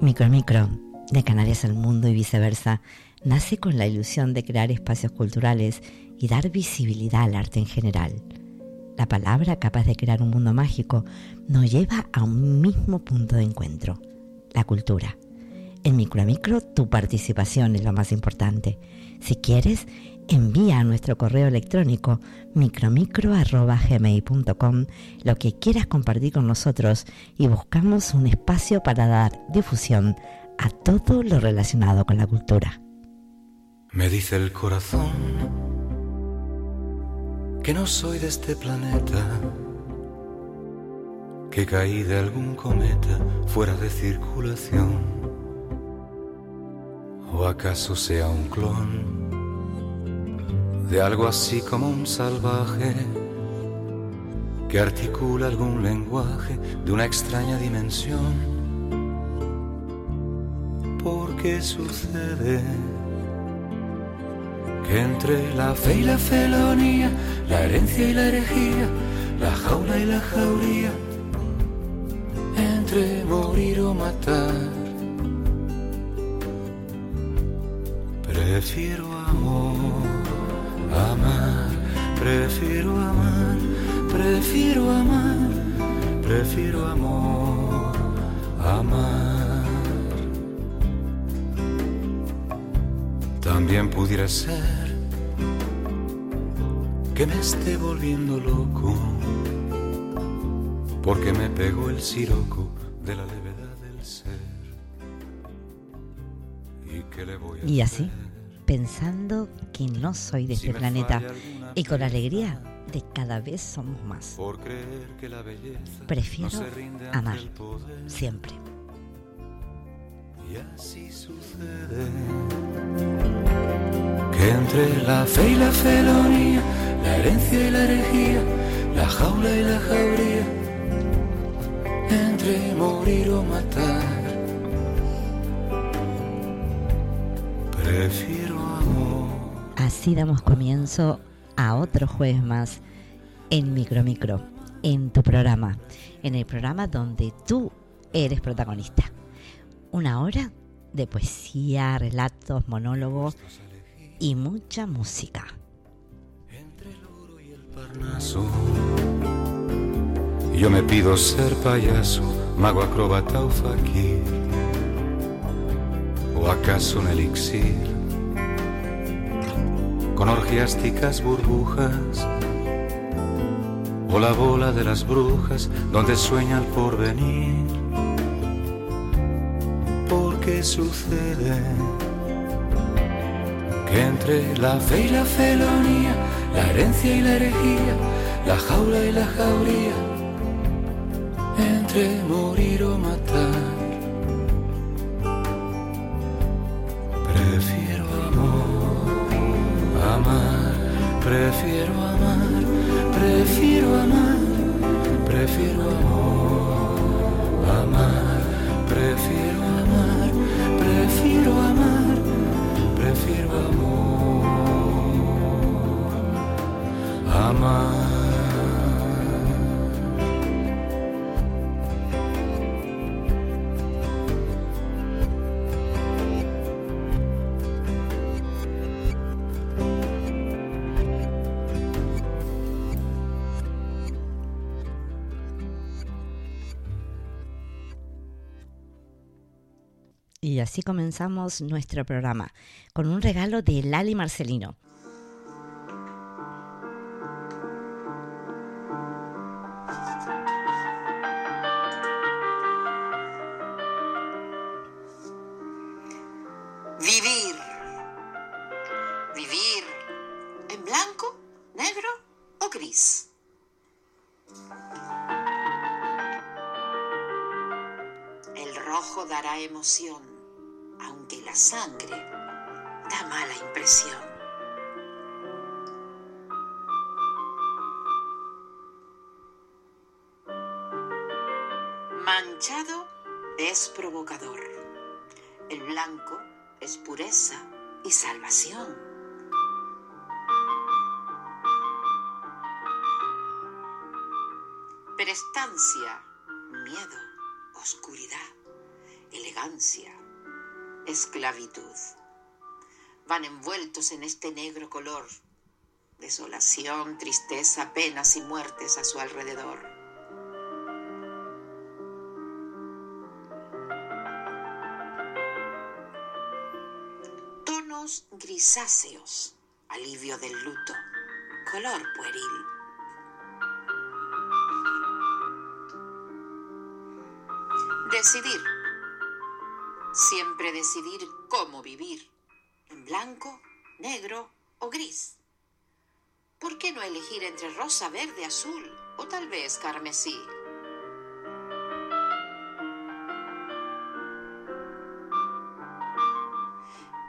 Micro Micro, de Canarias al mundo y viceversa, nace con la ilusión de crear espacios culturales y dar visibilidad al arte en general. La palabra capaz de crear un mundo mágico nos lleva a un mismo punto de encuentro, la cultura. En Micro Micro tu participación es lo más importante. Si quieres, envía a nuestro correo electrónico micromicro.gmail.com lo que quieras compartir con nosotros y buscamos un espacio para dar difusión a todo lo relacionado con la cultura. Me dice el corazón que no soy de este planeta, que caí de algún cometa fuera de circulación, o acaso sea un clon de algo así como un salvaje que articula algún lenguaje de una extraña dimensión. Porque sucede que entre la fe y la felonía, la herencia y la herejía, la jaula y la jauría, entre morir o matar, prefiero amor amar, prefiero amar, prefiero amar, prefiero amor, amar. También pudiera ser que me esté volviendo loco, porque me pegó el siroco de la levedad del ser. ¿Y qué le voy a Y así pensando que no soy de este planeta y con la alegría de cada vez somos más. Prefiero amar siempre. Y así sucede que entre la fe y la felonía, la herencia y la herejía, la jaula y la jauría, entre morir o matar, prefiero Así damos comienzo a otro jueves más en Micro Micro, en tu programa, en el programa donde tú eres protagonista. Una hora de poesía, relatos, monólogos y mucha música. Entre el oro y el parnaso, yo me pido ser payaso, mago acróbata o fakir, o acaso un elixir con orgiásticas burbujas, o la bola de las brujas donde sueña el porvenir. Porque sucede que entre la fe y la felonía, la herencia y la herejía, la jaula y la jauría, entre morir o matar, Prefiero amar, prefiero amar, prefiero amor, amar, prefiero amar, prefiero amar, prefiero amor, amar. Así comenzamos nuestro programa con un regalo de Lali Marcelino. Vivir. Vivir en blanco, negro o gris. El rojo dará emoción aunque la sangre da mala impresión. Manchado es provocador. El blanco es pureza y salvación. Prestancia, miedo, oscuridad ignorancia, esclavitud. Van envueltos en este negro color, desolación, tristeza, penas y muertes a su alrededor. Tonos grisáceos, alivio del luto, color pueril. Decidir. Siempre decidir cómo vivir. En blanco, negro o gris. ¿Por qué no elegir entre rosa, verde, azul o tal vez carmesí?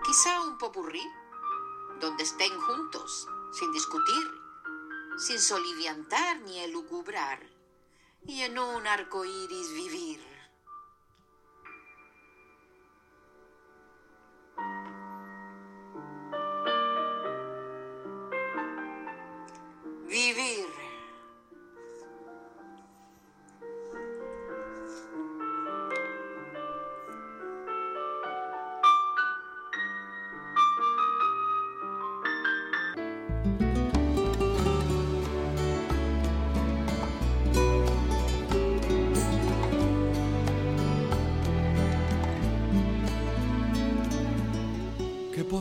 Quizá un popurrí donde estén juntos, sin discutir, sin soliviantar ni elucubrar, y en un arco iris vivir.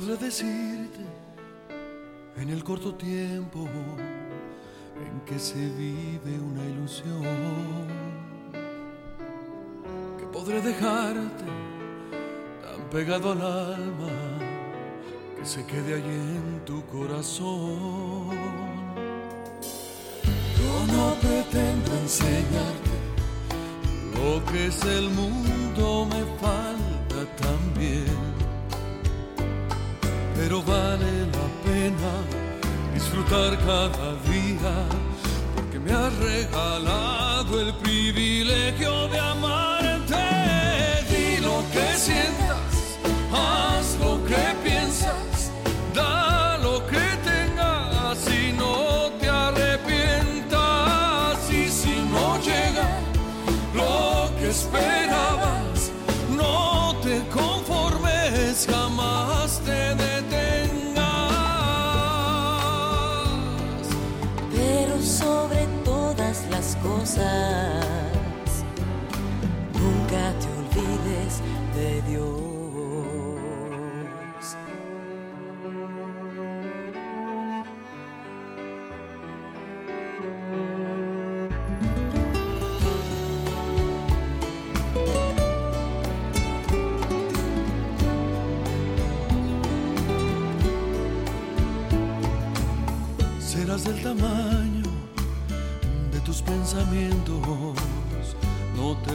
Decirte en el corto tiempo en que se vive una ilusión que podré dejarte tan pegado al alma que se quede allí en tu corazón. Yo no pretendo enseñarte lo que es el mundo, me falta pero vale la pena disfrutar cada día porque me has regalado el privilegio de amarte. Di lo que sientas, haz lo que piensas, da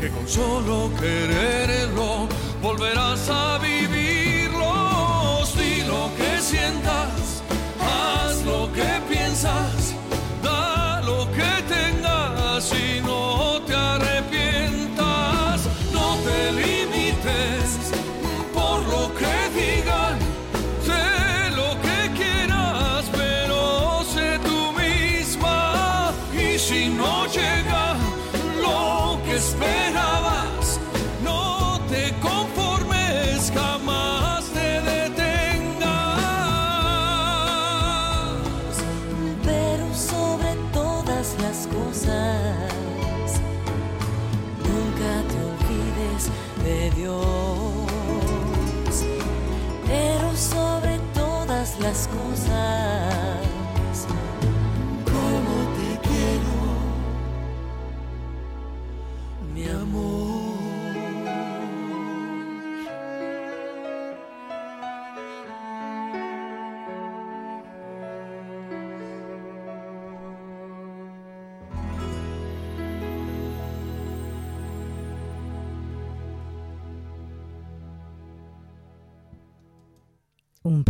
que con solo quererlo volverás a vivirlos. Di lo que sientas, haz lo que piensas,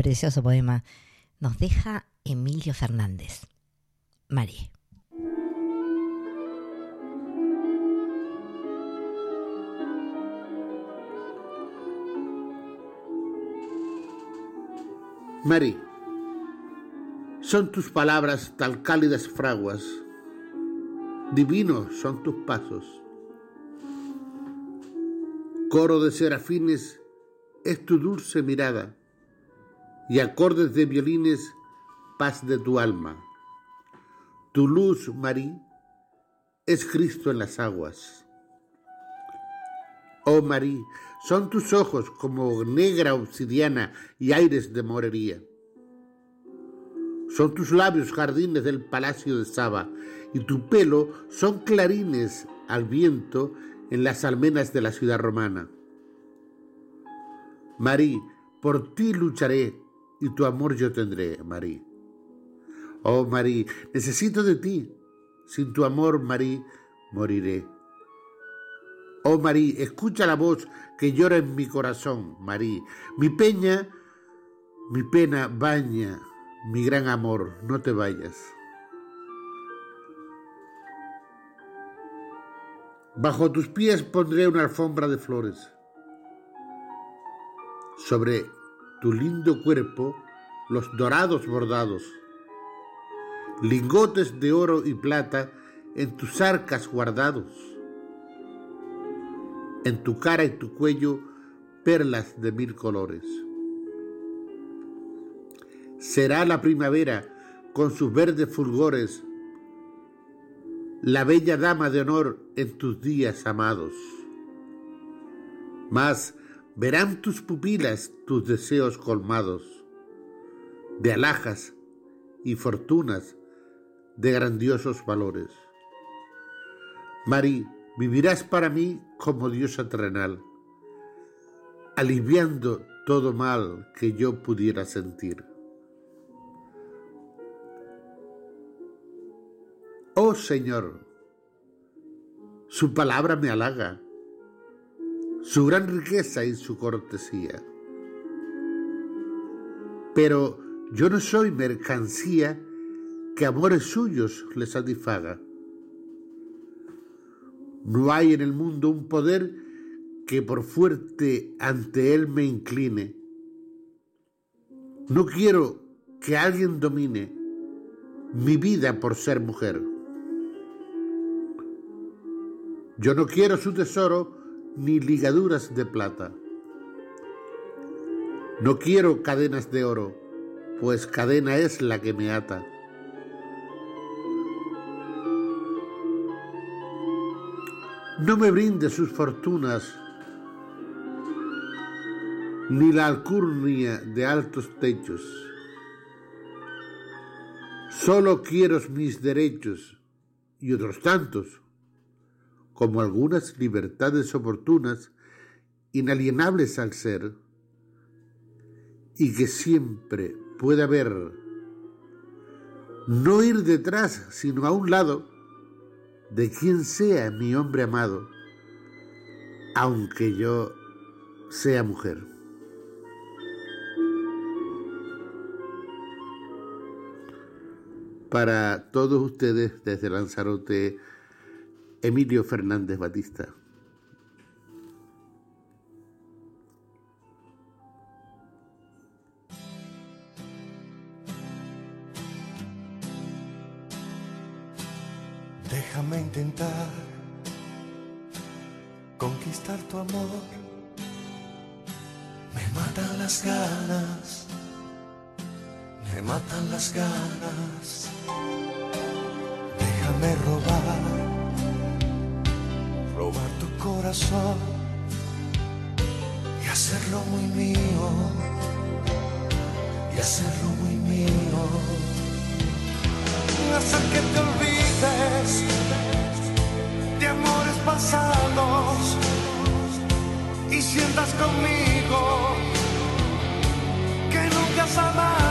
precioso poema nos deja Emilio Fernández. María. Mary, son tus palabras tal cálidas fraguas, divinos son tus pasos. Coro de serafines es tu dulce mirada y acordes de violines paz de tu alma. Tu luz, Marí, es Cristo en las aguas. Oh Marí, son tus ojos como negra obsidiana y aires de morería. Son tus labios jardines del palacio de Saba y tu pelo son clarines al viento en las almenas de la ciudad romana. Marí, por ti lucharé y tu amor yo tendré, Marí. Oh Marí, necesito de ti. Sin tu amor, Marí, moriré. Oh Marí, escucha la voz que llora en mi corazón, Marí. Mi peña, mi pena baña, mi gran amor, no te vayas. Bajo tus pies pondré una alfombra de flores. Sobre tu lindo cuerpo los dorados bordados. Lingotes de oro y plata en tus arcas guardados en tu cara y tu cuello perlas de mil colores. Será la primavera con sus verdes fulgores, la bella dama de honor en tus días amados. Mas verán tus pupilas tus deseos colmados de alhajas y fortunas de grandiosos valores. Mari, vivirás para mí como diosa terrenal, aliviando todo mal que yo pudiera sentir. Oh Señor, su palabra me halaga, su gran riqueza y su cortesía. Pero yo no soy mercancía que amores suyos le satisfaga. No hay en el mundo un poder que por fuerte ante él me incline. No quiero que alguien domine mi vida por ser mujer. Yo no quiero su tesoro ni ligaduras de plata. No quiero cadenas de oro, pues cadena es la que me ata. No me brinde sus fortunas, ni la alcurnia de altos techos. Solo quiero mis derechos y otros tantos, como algunas libertades oportunas, inalienables al ser, y que siempre puede haber, no ir detrás, sino a un lado, de quien sea mi hombre amado, aunque yo sea mujer. Para todos ustedes desde Lanzarote, Emilio Fernández Batista. Déjame intentar conquistar tu amor. Me matan las ganas, me matan las ganas. Déjame robar, robar tu corazón y hacerlo muy mío, y hacerlo muy mío. Hacer que te olvides de amores pasados y sientas conmigo que nunca has amado.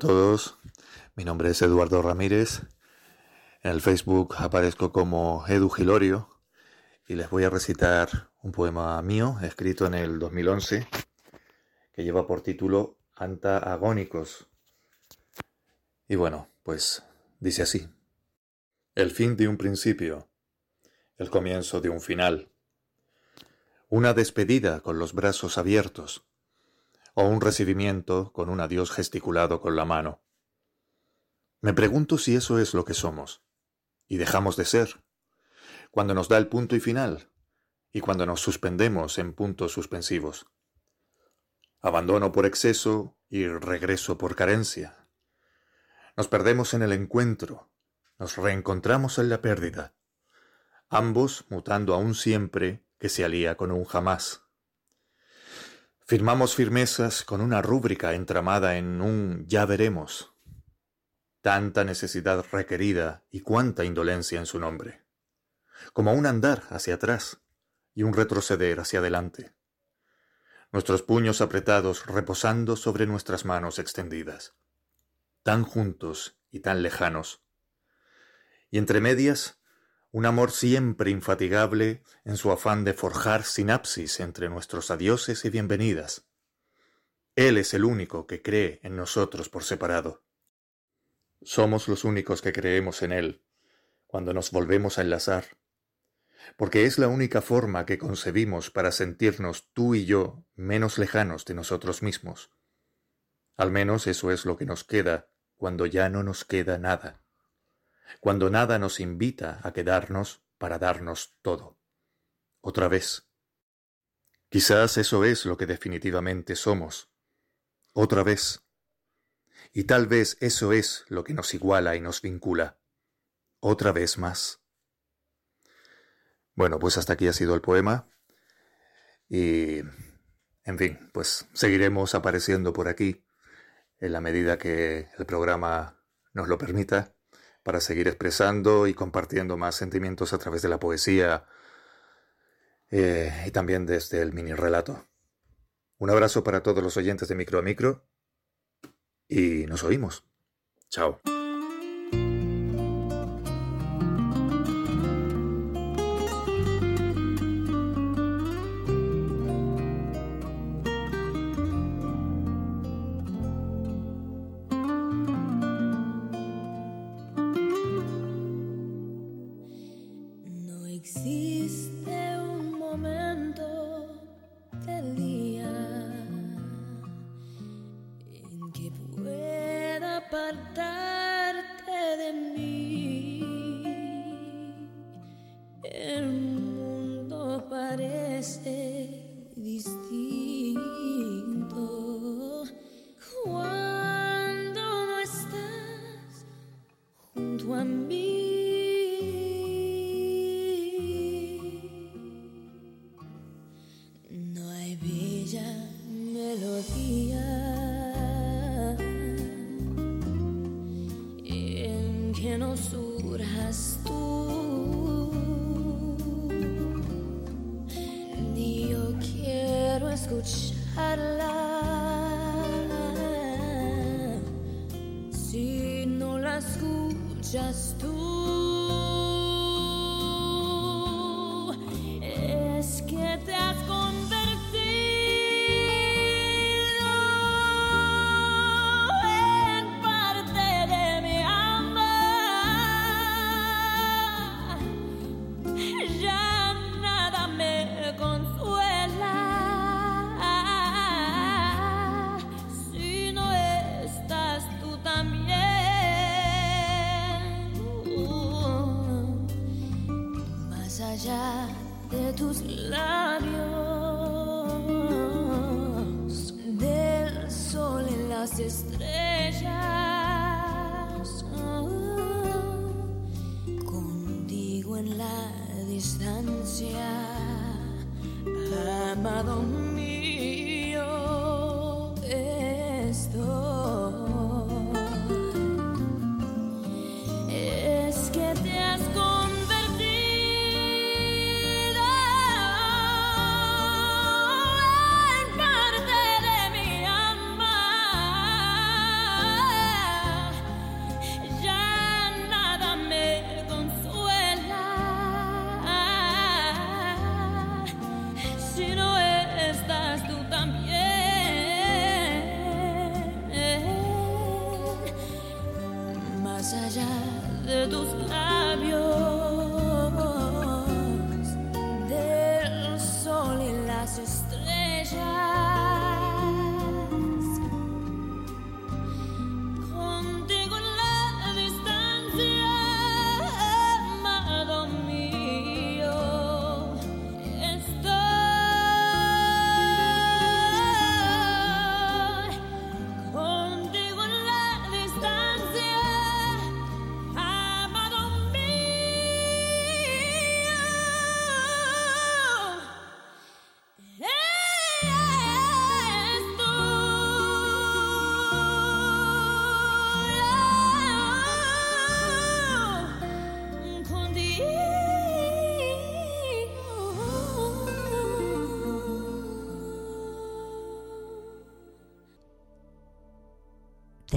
Todos, mi nombre es Eduardo Ramírez. En el Facebook aparezco como Edu Gilorio y les voy a recitar un poema mío escrito en el 2011 que lleva por título Anta Agónicos. Y bueno, pues dice así. El fin de un principio, el comienzo de un final, una despedida con los brazos abiertos o un recibimiento con un adiós gesticulado con la mano. Me pregunto si eso es lo que somos, y dejamos de ser, cuando nos da el punto y final, y cuando nos suspendemos en puntos suspensivos. Abandono por exceso y regreso por carencia. Nos perdemos en el encuentro, nos reencontramos en la pérdida, ambos mutando a un siempre que se alía con un jamás. Firmamos firmezas con una rúbrica entramada en un ya veremos. Tanta necesidad requerida y cuánta indolencia en su nombre. Como un andar hacia atrás y un retroceder hacia adelante. Nuestros puños apretados reposando sobre nuestras manos extendidas. Tan juntos y tan lejanos. Y entre medias, un amor siempre infatigable en su afán de forjar sinapsis entre nuestros adioses y bienvenidas. Él es el único que cree en nosotros por separado. Somos los únicos que creemos en Él cuando nos volvemos a enlazar, porque es la única forma que concebimos para sentirnos tú y yo menos lejanos de nosotros mismos. Al menos eso es lo que nos queda cuando ya no nos queda nada cuando nada nos invita a quedarnos para darnos todo. Otra vez. Quizás eso es lo que definitivamente somos. Otra vez. Y tal vez eso es lo que nos iguala y nos vincula. Otra vez más. Bueno, pues hasta aquí ha sido el poema. Y, en fin, pues seguiremos apareciendo por aquí en la medida que el programa nos lo permita para seguir expresando y compartiendo más sentimientos a través de la poesía eh, y también desde el mini relato. Un abrazo para todos los oyentes de Micro a Micro y nos oímos. Chao. No la escuchas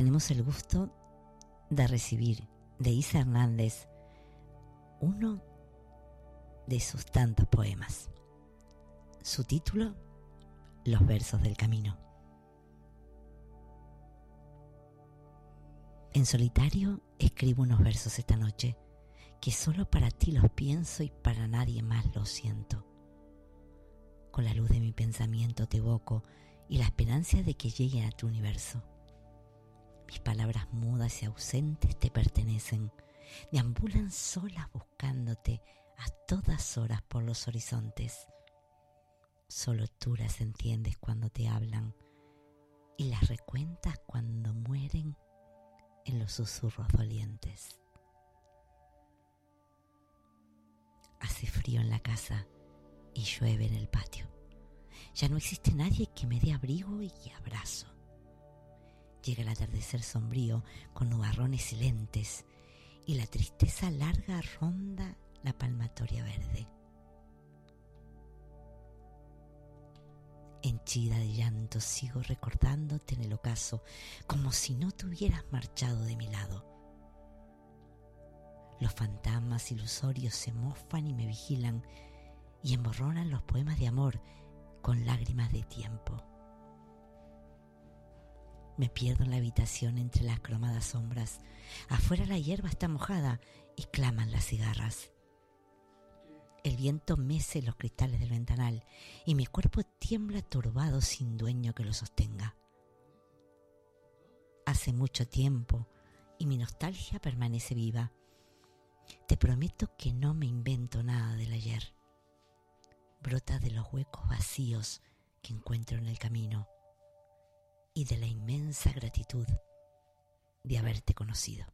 Tenemos el gusto de recibir de Isa Hernández uno de sus tantos poemas. Su título, Los versos del camino. En solitario escribo unos versos esta noche que solo para ti los pienso y para nadie más los siento. Con la luz de mi pensamiento te evoco y la esperanza de que lleguen a tu universo. Mis palabras mudas y ausentes te pertenecen, deambulan solas buscándote a todas horas por los horizontes. Solo tú las entiendes cuando te hablan y las recuentas cuando mueren en los susurros dolientes. Hace frío en la casa y llueve en el patio. Ya no existe nadie que me dé abrigo y abrazo. Llega el atardecer sombrío con nubarrones silentes y la tristeza larga ronda la palmatoria verde. Henchida de llanto sigo recordándote en el ocaso como si no te hubieras marchado de mi lado. Los fantasmas ilusorios se mofan y me vigilan y emborronan los poemas de amor con lágrimas de tiempo. Me pierdo en la habitación entre las cromadas sombras. Afuera la hierba está mojada y claman las cigarras. El viento mece los cristales del ventanal y mi cuerpo tiembla turbado sin dueño que lo sostenga. hace mucho tiempo y mi nostalgia permanece viva. Te prometo que no me invento nada del ayer. Brota de los huecos vacíos que encuentro en el camino y de la inmensa gratitud de haberte conocido.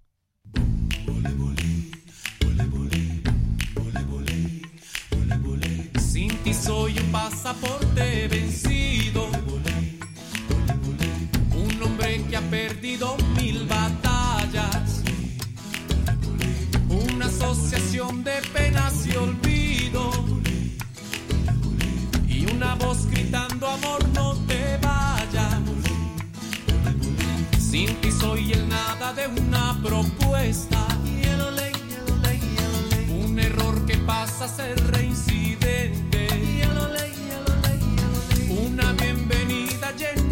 Sin ti soy un pasaporte vencido. Un hombre que ha perdido mil batallas. Una asociación de penas y olvido. Y una voz gritando amor no te Sin ti soy el nada de una propuesta. Un error que pasa a ser reincidente. Una bienvenida llena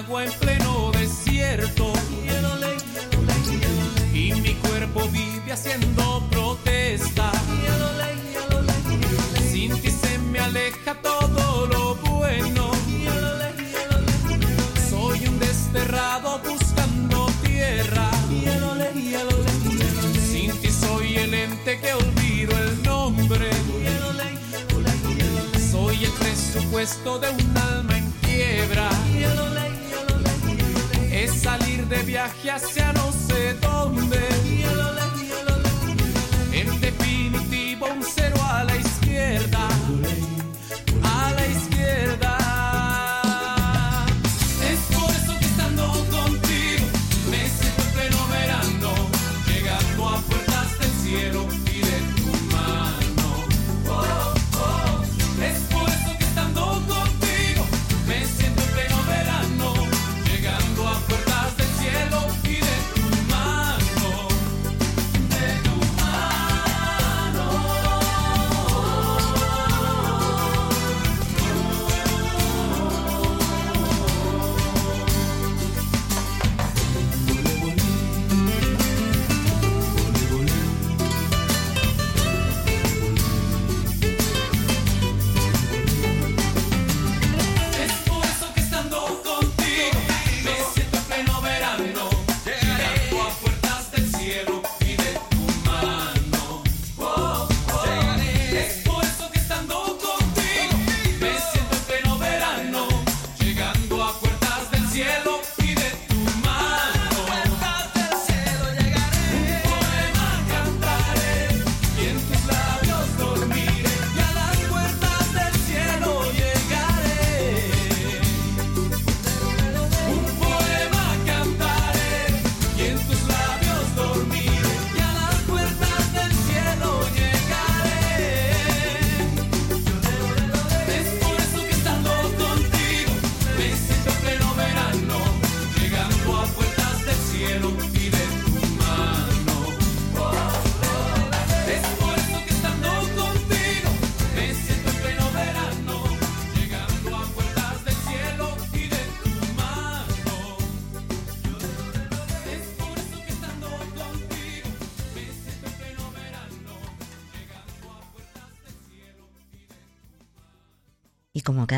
agua en pleno desierto. Y mi cuerpo vive haciendo protesta. Sin ti se me aleja todo lo bueno. Soy un desterrado buscando tierra. Sin ti soy el ente que olvido el nombre. Soy el presupuesto de un alma en quiebra. Salir de viaje hacia no sé dónde.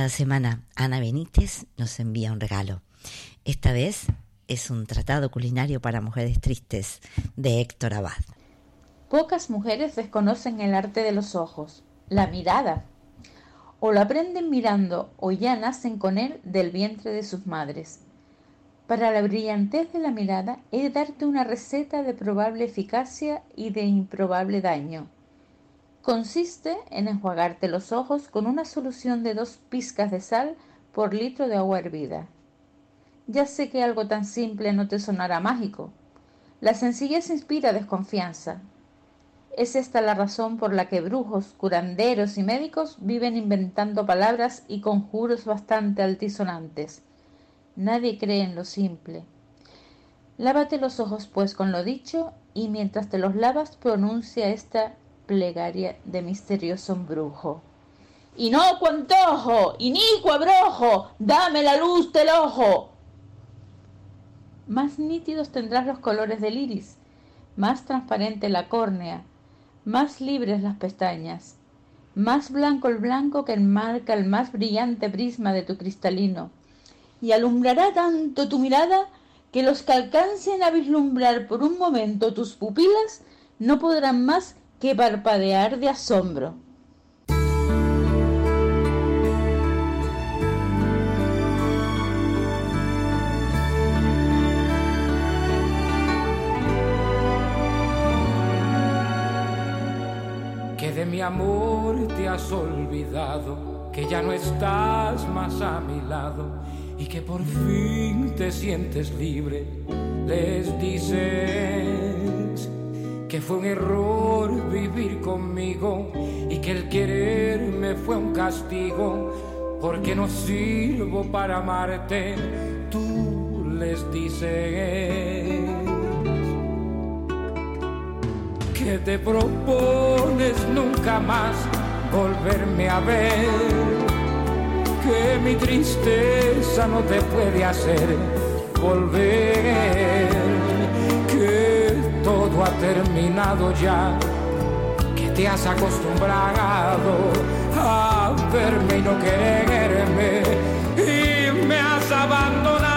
Cada semana, Ana Benítez nos envía un regalo. Esta vez es un tratado culinario para mujeres tristes de Héctor Abad. Pocas mujeres desconocen el arte de los ojos, la mirada. O lo aprenden mirando o ya nacen con él del vientre de sus madres. Para la brillantez de la mirada he darte una receta de probable eficacia y de improbable daño. Consiste en enjuagarte los ojos con una solución de dos pizcas de sal por litro de agua hervida. Ya sé que algo tan simple no te sonará mágico, La sencillez inspira desconfianza. Es esta la razón por la que brujos, curanderos y médicos viven inventando palabras y conjuros bastante altisonantes. Nadie cree en lo simple. Lávate los ojos pues con lo dicho y mientras te los lavas pronuncia esta plegaria de misterioso embrujo. Inocuo antojo, inicuo abrojo, dame la luz del ojo. Más nítidos tendrás los colores del iris, más transparente la córnea, más libres las pestañas, más blanco el blanco que enmarca el más brillante prisma de tu cristalino, y alumbrará tanto tu mirada que los que alcancen a vislumbrar por un momento tus pupilas no podrán más que parpadear de asombro. Que de mi amor te has olvidado, que ya no estás más a mi lado y que por fin te sientes libre. Les dices que fue un error vivir conmigo y que el quererme fue un castigo porque no sirvo para amarte. Tú les dices que te propones nunca más volverme a ver, que mi tristeza no te puede hacer volver, todo ha terminado ya, que te has acostumbrado a verme y no quererme y me has abandonado.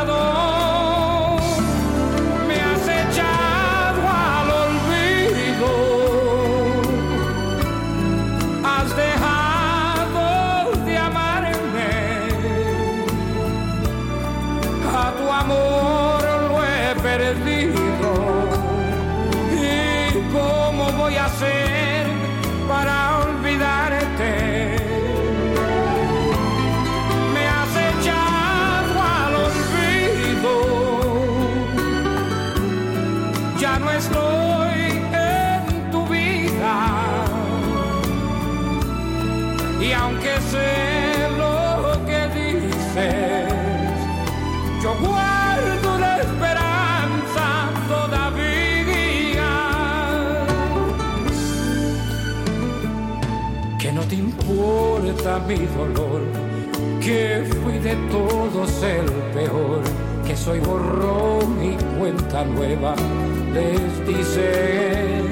Importa mi dolor, que fui de todos el peor, que soy borrón y cuenta nueva. Les dices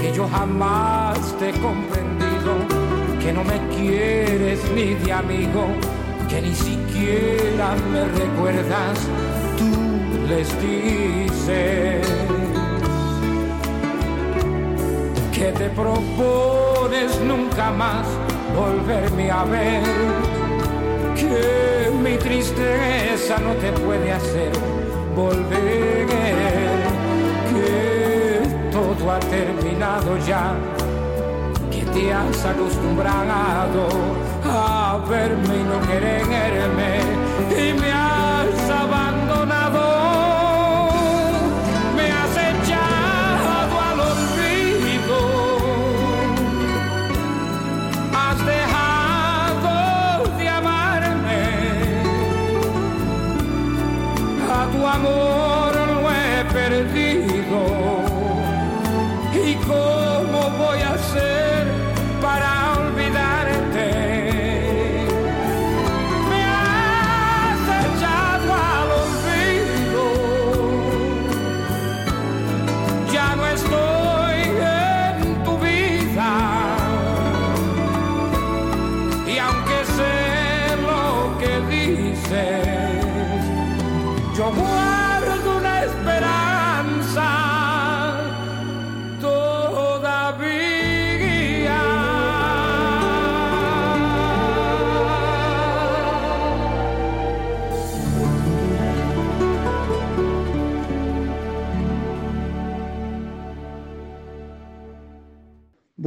que yo jamás te he comprendido, que no me quieres ni de amigo, que ni siquiera me recuerdas, tú les dices que te propones nunca más volverme a ver, que mi tristeza no te puede hacer volver, que todo ha terminado ya, que te has acostumbrado a verme y no quererme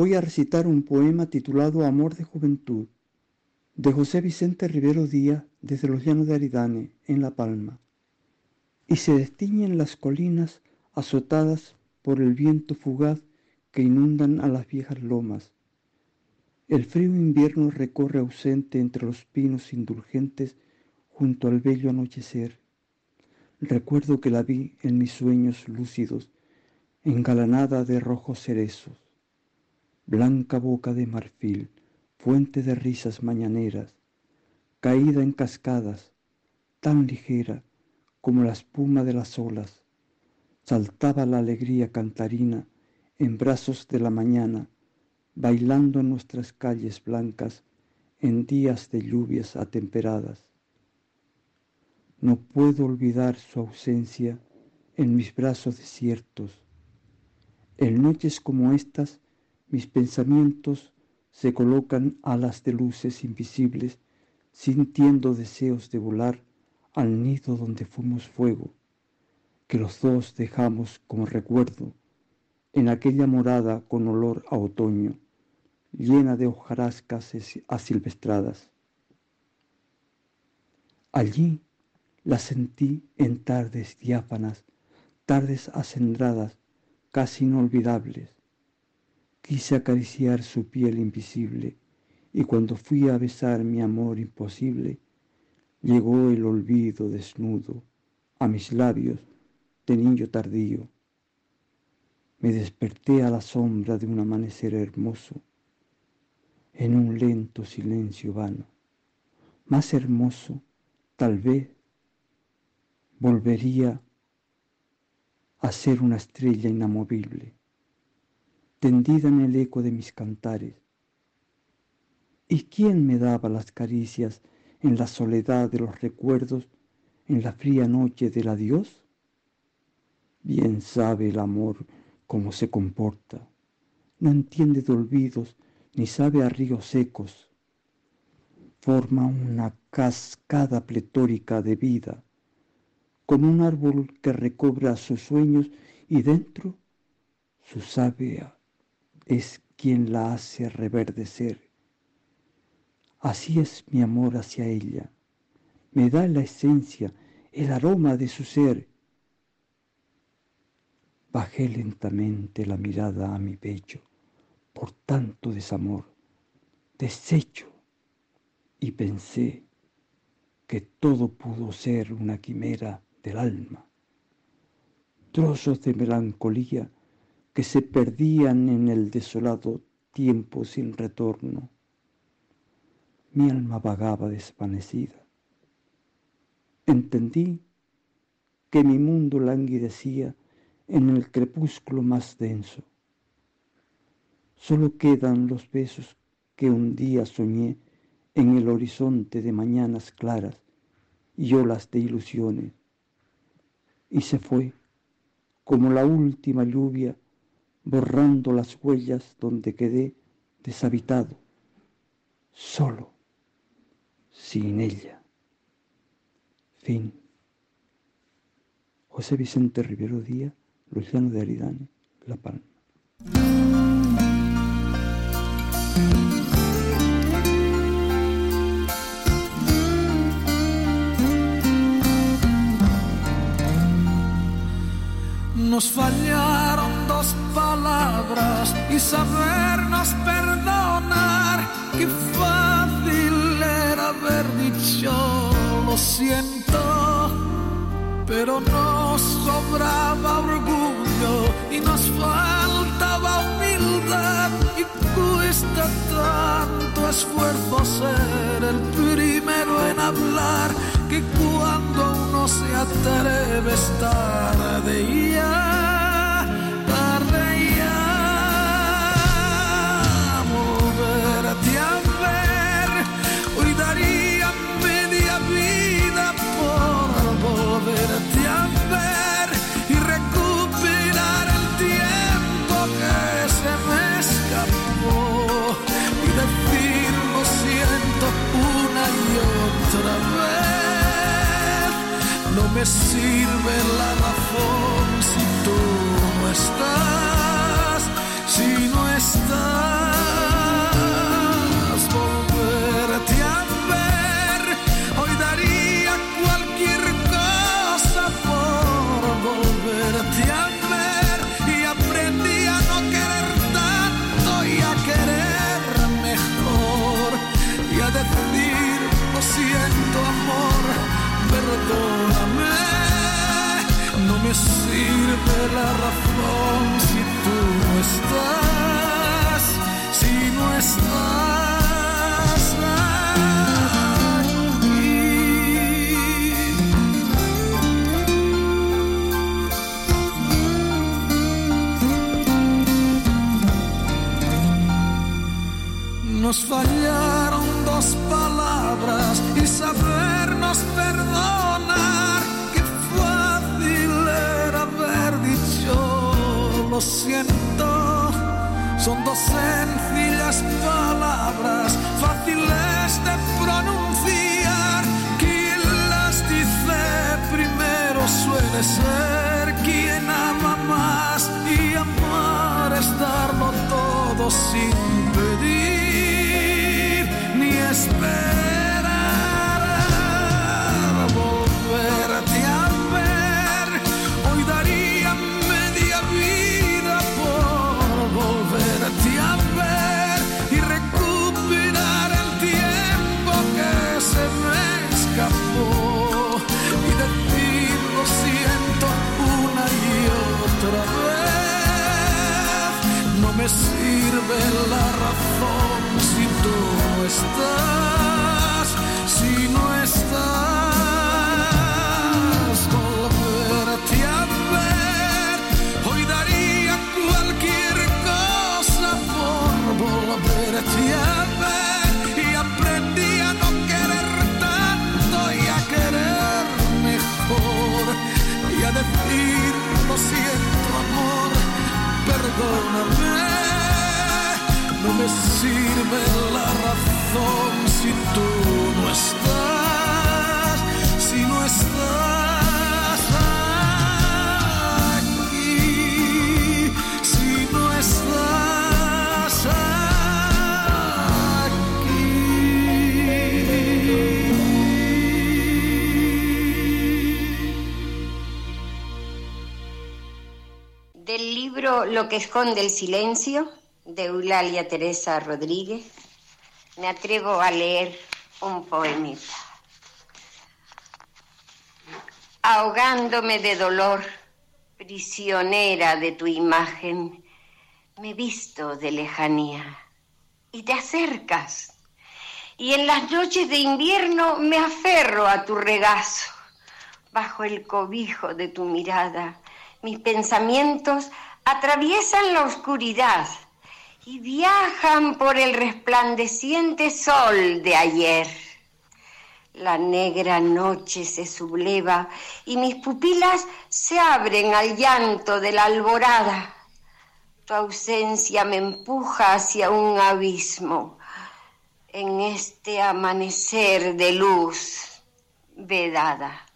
Voy a recitar un poema titulado Amor de Juventud, de José Vicente Rivero Díaz, desde los llanos de Aridane, en La Palma. Y se destiñen las colinas azotadas por el viento fugaz que inundan a las viejas lomas. El frío invierno recorre ausente entre los pinos indulgentes junto al bello anochecer. Recuerdo que la vi en mis sueños lúcidos, engalanada de rojos cerezos, blanca boca de marfil, fuente de risas mañaneras, caída en cascadas, tan ligera como la espuma de las olas, saltaba la alegría cantarina en brazos de la mañana, bailando en nuestras calles blancas en días de lluvias atemperadas. No puedo olvidar su ausencia en mis brazos desiertos. En noches como estas, mis pensamientos se colocan alas de luces invisibles, sintiendo deseos de volar al nido donde fuimos fuego que los dos dejamos como recuerdo en aquella morada con olor a otoño, llena de hojarascas asilvestradas. Allí la sentí en tardes diáfanas, tardes acendradas, casi inolvidables. Quise acariciar su piel invisible, y cuando fui a besar mi amor imposible, llegó el olvido desnudo a mis labios de niño tardío. Me desperté a la sombra de un amanecer hermoso, en un lento silencio vano. Más hermoso, tal vez, volvería a ser una estrella inamovible, tendida en el eco de mis cantares. ¿Y quién me daba las caricias en la soledad de los recuerdos, en la fría noche del adiós? Bien sabe el amor cómo se comporta. No entiende de olvidos ni sabe a ríos secos. Forma una cascada pletórica de vida, como un árbol que recobra sus sueños y dentro su sabia es quien la hace reverdecer. Así es mi amor hacia ella. Me da la esencia, el aroma de su ser Bajé lentamente la mirada a mi pecho por tanto desamor, deshecho, y pensé que todo pudo ser una quimera del alma. Trozos de melancolía que se perdían en el desolado tiempo sin retorno. Mi alma vagaba desvanecida. Entendí que mi mundo languidecía en el crepúsculo más denso. Solo quedan los besos que un día soñé en el horizonte de mañanas claras y olas de ilusiones. Y se fue, como la última lluvia, borrando las huellas donde quedé deshabitado, solo, sin ella. Fin. José Vicente Rivero Díaz Luciano de Aridane, La Palma. Nos dos palabras y sabernos perdonar. Qué fácil era haber dicho lo siento pero nos sobraba orgullo y nos faltaba humildad y cuesta tanto esfuerzo ser el primero en hablar que cuando uno se atreve a estar de ya me sirve la razón si tú no estás, si no estás, me sirve la razón si tú no estás, si no estás aquí? Nos fallaron dos palabras y sabernos perdonar lo siento. Son dos sencillas palabras fáciles de pronunciar. Quien las dice primero suele ser quien ama más y amar es darlo todo sin pedir ni esperar sirve la razón si tú no estás, si no estás, volverte a ver. Hoy daría cualquier cosa por volverte a ver y aprendí a no querer tanto y a querer mejor y a decir lo siento amor, perdóname. Sirve la razón si tú no estás, si no estás aquí, si no estás aquí. Del libro Lo que esconde el silencio, de Eulalia Teresa Rodríguez, me atrevo a leer un poemita. Ahogándome de dolor, prisionera de tu imagen, me visto de lejanía y te acercas. Y en las noches de invierno me aferro a tu regazo. Bajo el cobijo de tu mirada, mis pensamientos atraviesan la oscuridad y viajan por el resplandeciente sol de ayer. La negra noche se subleva y mis pupilas se abren al llanto de la alborada. Tu ausencia me empuja hacia un abismo en este amanecer de luz vedada.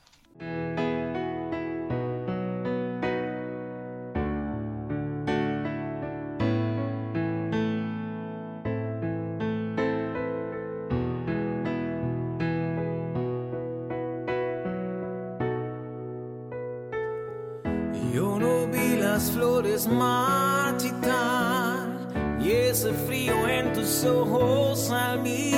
En tus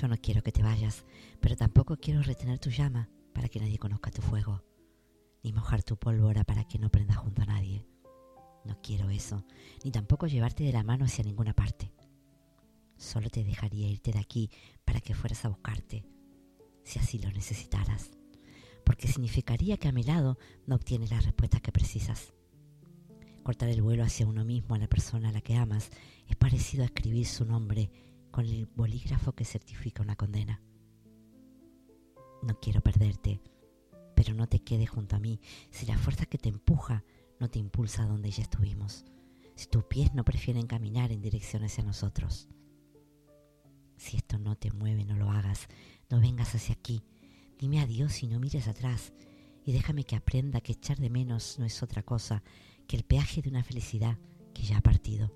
Yo no quiero que te vayas, pero tampoco quiero retener tu llama para que nadie conozca tu fuego, ni mojar tu pólvora para que no prenda junto a nadie. No quiero eso, ni tampoco llevarte de la mano hacia ninguna parte. Solo te dejaría irte de aquí para que fueras a buscarte, si así lo necesitaras, porque significaría que a mi lado no obtienes las respuestas que precisas. Cortar el vuelo hacia uno mismo a la persona a la que amas es parecido a escribir su nombre con el bolígrafo que certifica una condena. No quiero perderte, pero no te quedes junto a mí si la fuerza que te empuja no te impulsa a donde ya estuvimos, si tus pies no prefieren caminar en dirección hacia nosotros. Si esto no te mueve, no lo hagas, no vengas hacia aquí, dime adiós y no mires atrás, y déjame que aprenda que echar de menos no es otra cosa que el peaje de una felicidad que ya ha partido.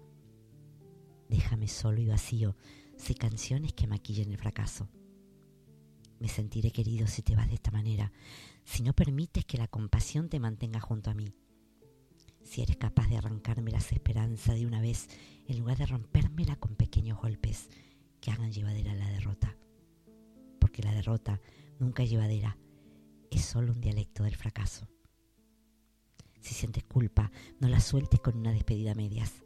Déjame solo y vacío, sé canciones que maquillen el fracaso. Me sentiré querido si te vas de esta manera, si no permites que la compasión te mantenga junto a mí. Si eres capaz de arrancarme las esperanzas de una vez en lugar de rompérmela con pequeños golpes que hagan llevadera la derrota. Porque la derrota nunca es llevadera, es solo un dialecto del fracaso. Si sientes culpa, no la sueltes con una despedida a medias,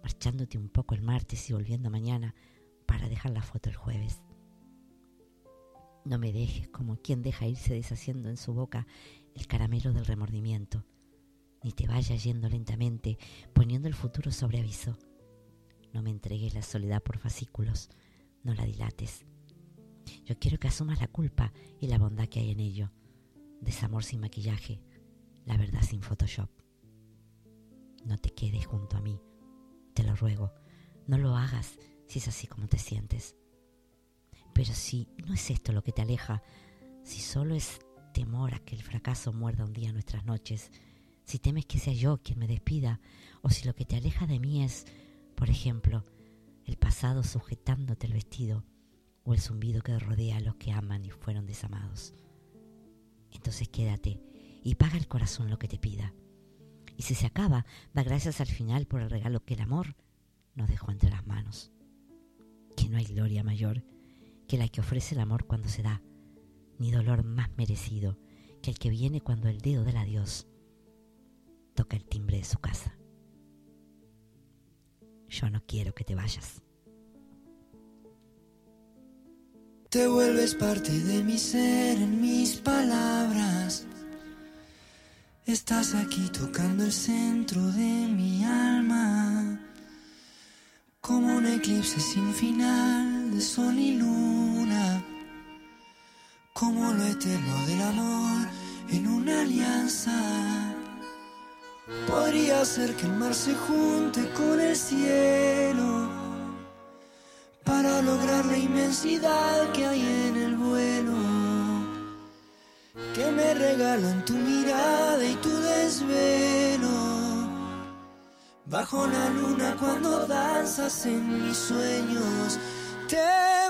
marchándote un poco el martes y volviendo mañana para dejar la foto el jueves. No me dejes como quien deja irse deshaciendo en su boca el caramelo del remordimiento, ni te vayas yendo lentamente poniendo el futuro sobre aviso. No me entregues la soledad por fascículos, no la dilates. Yo quiero que asumas la culpa y la bondad que hay en ello. Desamor sin maquillaje, la verdad sin Photoshop. No te quedes junto a mí, te lo ruego. No lo hagas si es así como te sientes. Pero si no es esto lo que te aleja, si solo es temor a que el fracaso muerda un día nuestras noches, si temes que sea yo quien me despida, o si lo que te aleja de mí es, por ejemplo, el pasado sujetándote el vestido, o el zumbido que rodea a los que aman y fueron desamados. Entonces quédate y paga el corazón lo que te pida. Y si se acaba, da gracias al final por el regalo que el amor nos dejó entre las manos. Que no hay gloria mayor que la que ofrece el amor cuando se da, ni dolor más merecido que el que viene cuando el dedo del adiós toca el timbre de su casa. Yo no quiero que te vayas. Te vuelves parte de mi ser en mis palabras. Estás aquí tocando el centro de mi alma. Como un eclipse sin final de sol y luna. Como lo eterno del amor en una alianza. Podría ser que el mar se junte con el cielo para lograr la inmensidad que hay en el vuelo que me regalan tu mirada y tu desvelo. Bajo la luna cuando danzas en mis sueños, te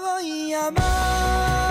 voy a amar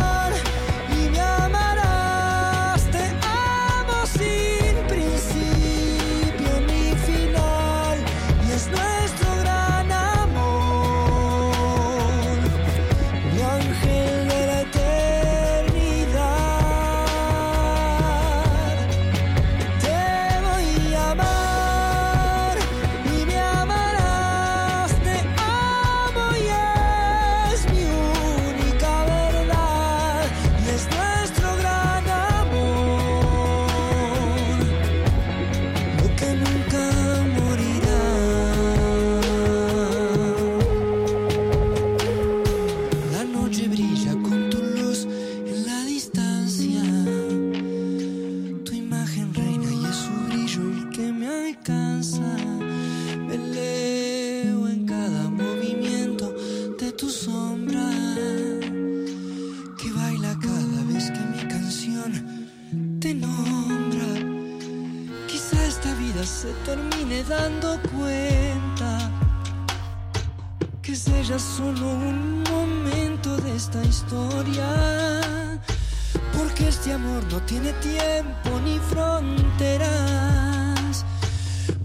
no tiene tiempo ni fronteras.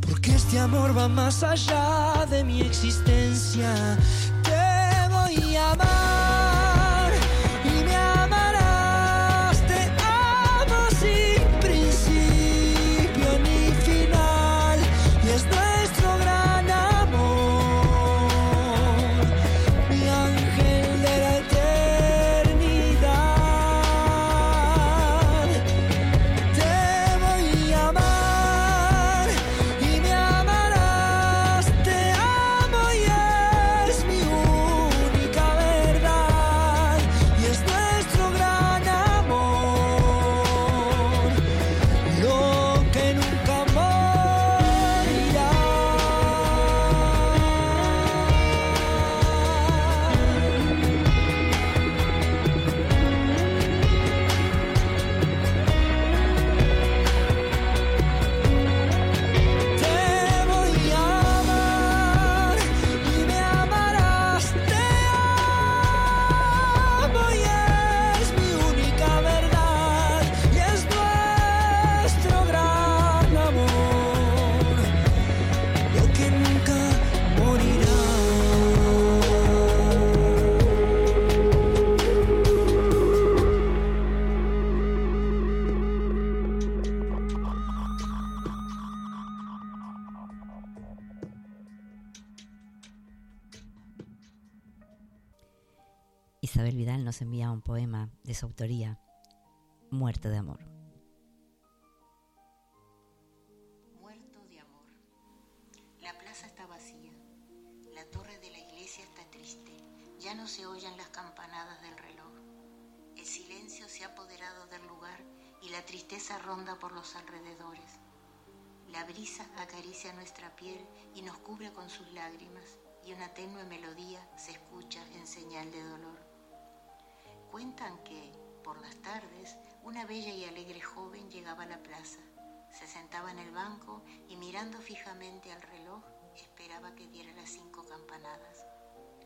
Porque este amor va más allá de mi existencia. Te voy a amar envía un poema de su autoría, Muerte de Amor. Muerto de amor. La plaza está vacía. La torre de la iglesia está triste. Ya no se oyen las campanadas del reloj. El silencio se ha apoderado del lugar y la tristeza ronda por los alrededores. La brisa acaricia nuestra piel y nos cubre con sus lágrimas y una tenue melodía se escucha en señal de dolor. Cuentan que, por las tardes, una bella y alegre joven llegaba a la plaza, se sentaba en el banco y mirando fijamente al reloj esperaba que diera las cinco campanadas.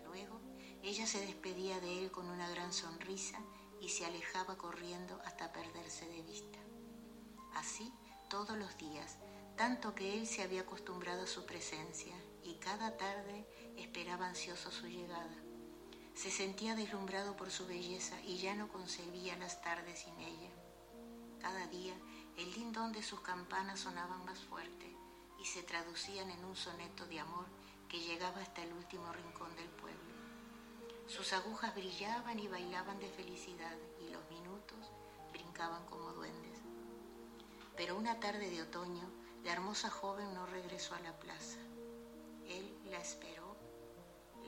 Luego, ella se despedía de él con una gran sonrisa y se alejaba corriendo hasta perderse de vista. Así todos los días, tanto que él se había acostumbrado a su presencia y cada tarde esperaba ansioso su llegada. Se sentía deslumbrado por su belleza y ya no concebía las tardes sin ella. Cada día el lindón de sus campanas sonaban más fuerte y se traducían en un soneto de amor que llegaba hasta el último rincón del pueblo. Sus agujas brillaban y bailaban de felicidad y los minutos brincaban como duendes. Pero una tarde de otoño, la hermosa joven no regresó a la plaza. Él la esperó,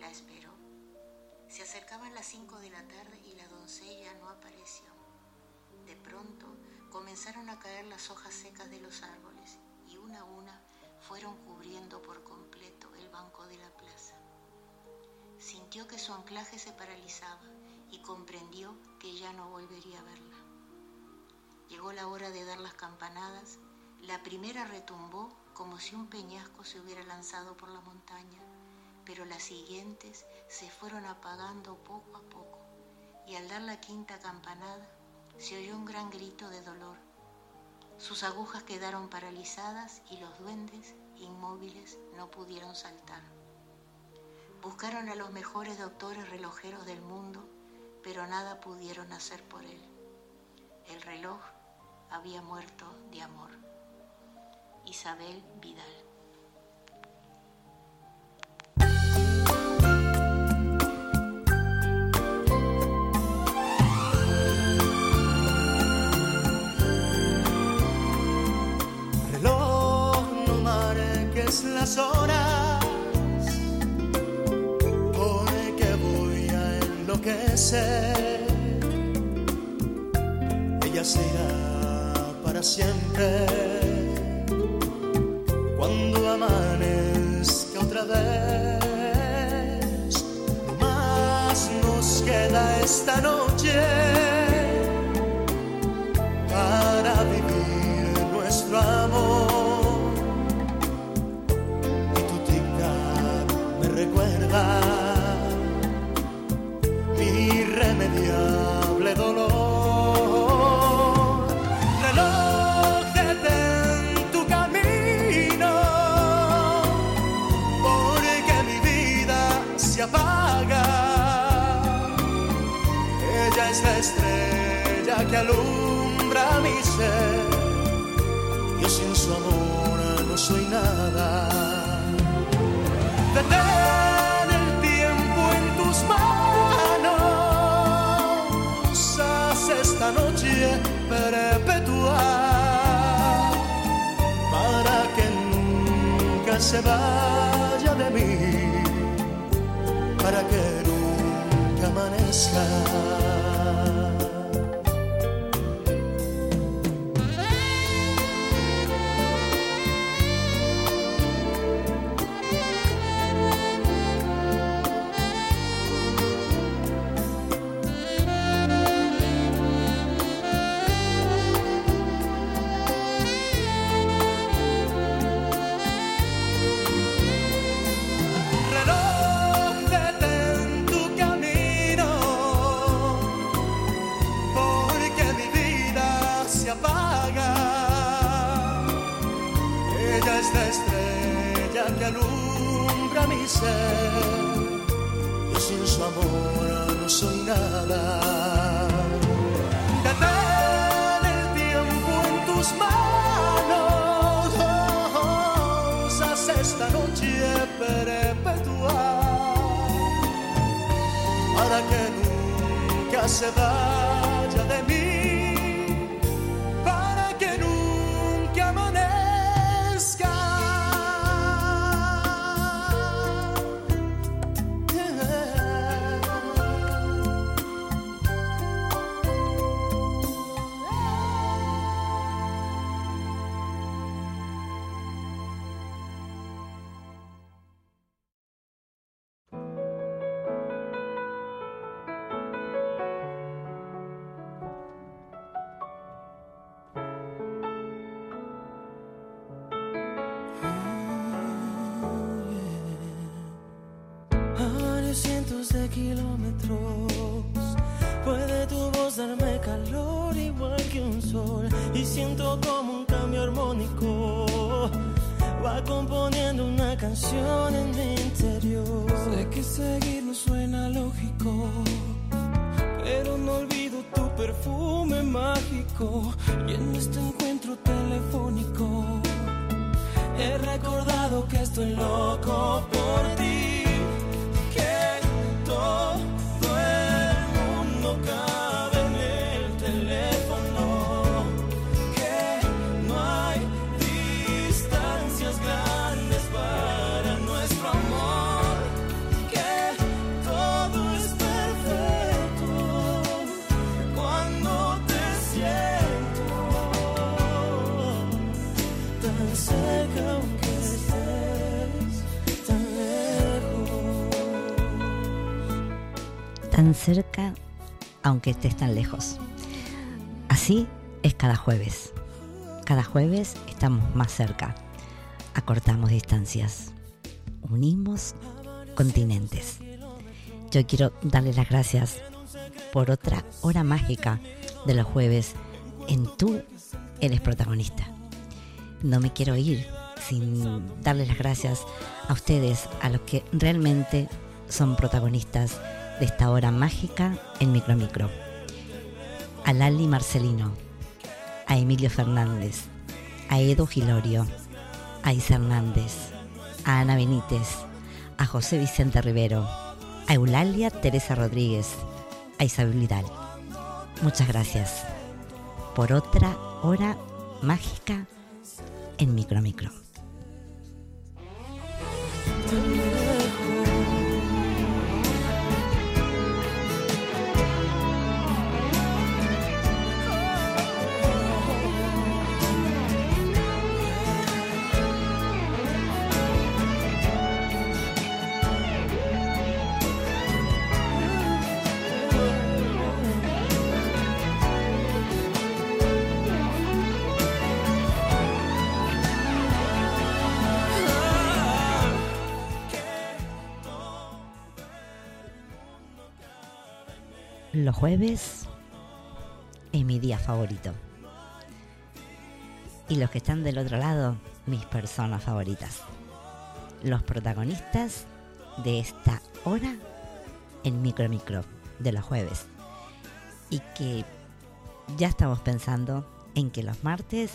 la esperó. Se acercaban las cinco de la tarde y la doncella no apareció. De pronto comenzaron a caer las hojas secas de los árboles y una a una fueron cubriendo por completo el banco de la plaza. Sintió que su anclaje se paralizaba y comprendió que ya no volvería a verla. Llegó la hora de dar las campanadas. La primera retumbó como si un peñasco se hubiera lanzado por la montaña, pero las siguientes se fueron apagando poco a poco y al dar la quinta campanada se oyó un gran grito de dolor. Sus agujas quedaron paralizadas y los duendes, inmóviles, no pudieron saltar. Buscaron a los mejores doctores relojeros del mundo, pero nada pudieron hacer por él. El reloj había muerto de amor. Isabel Vidal. Las horas, porque voy a enloquecer. Ella será para siempre cuando amanezca otra vez. Más nos queda esta noche para vivir nuestro amor. mi irremediable dolor. Reloj, en tu camino, porque mi vida se apaga. Ella es la estrella que alumbra mi ser, yo sin su amor no soy nada. Noche perpetua para que nunca se vaya de mí. Para que nunca amanezca. Esta noche perpetua para que nunca se vaya de mí, cerca, aunque estés tan lejos. Así es cada jueves. Cada jueves estamos más cerca. Acortamos distancias. Unimos continentes. Yo quiero darle las gracias por otra hora mágica de los jueves en Tú eres protagonista. No me quiero ir sin darles las gracias a ustedes, a los que realmente son protagonistas de esta hora mágica en Micro Micro. A Lali Marcelino, a Emilio Fernández, a Edo Gilorio, a Isa Hernández, a Ana Benítez, a José Vicente Rivero, a Eulalia Teresa Rodríguez, a Isabel Vidal. Muchas gracias por otra hora mágica en Micro Micro. Jueves es mi día favorito. Y los que están del otro lado, mis personas favoritas. Los protagonistas de esta hora en Micro Micro de los jueves. y que ya estamos pensando en que los martes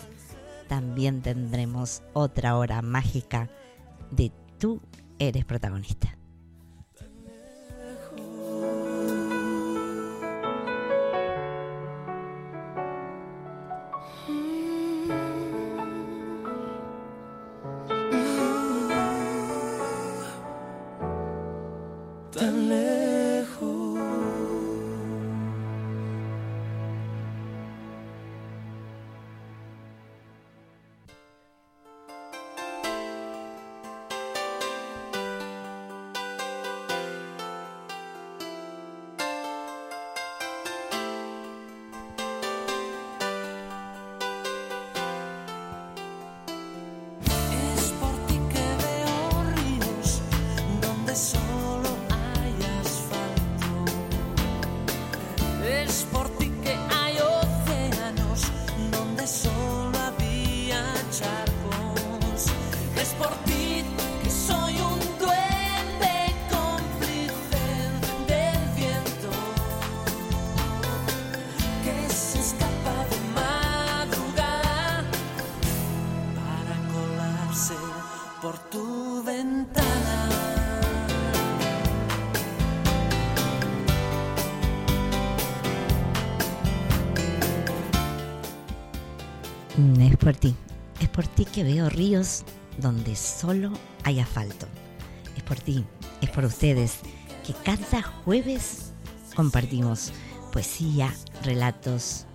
también tendremos otra hora mágica de tú eres protagonista. Por ti, es por ti que veo ríos donde solo hay asfalto. Es por ti, es por ustedes que cada jueves compartimos poesía, relatos,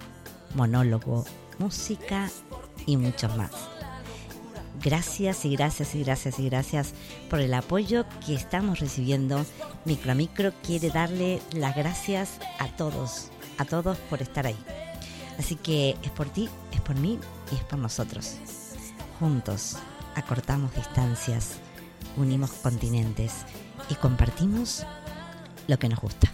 monólogo, música y muchos más. Gracias y gracias y gracias y gracias por el apoyo que estamos recibiendo. Micro a Micro quiere darle las gracias a todos, a todos por estar ahí. Así que es por ti, es por mí y es por nosotros. Juntos acortamos distancias, unimos continentes y compartimos lo que nos gusta.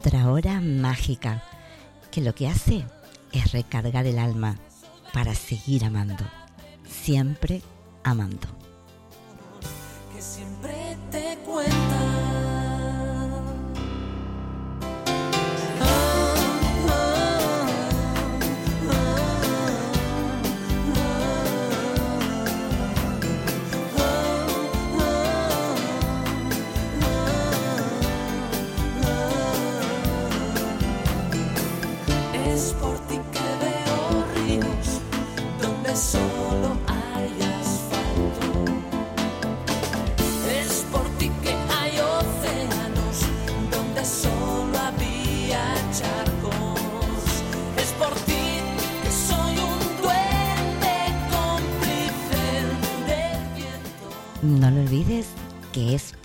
Otra hora mágica que lo que hace es recargar el alma para seguir amando, siempre amando.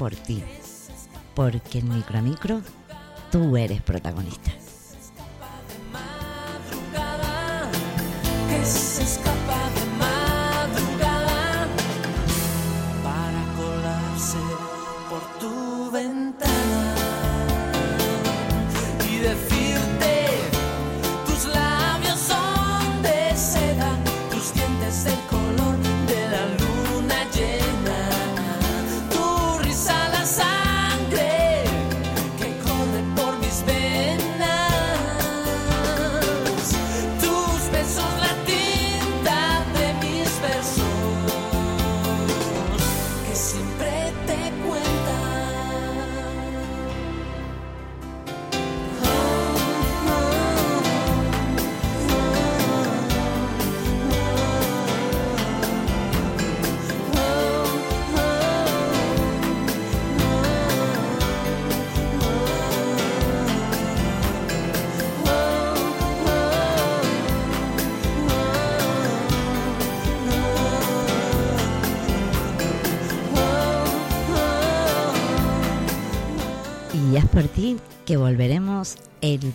Por ti, porque en Micro a Micro tú eres protagonista.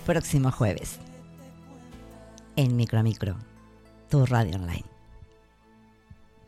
Próximo jueves. En Micro a Micro, tu radio online.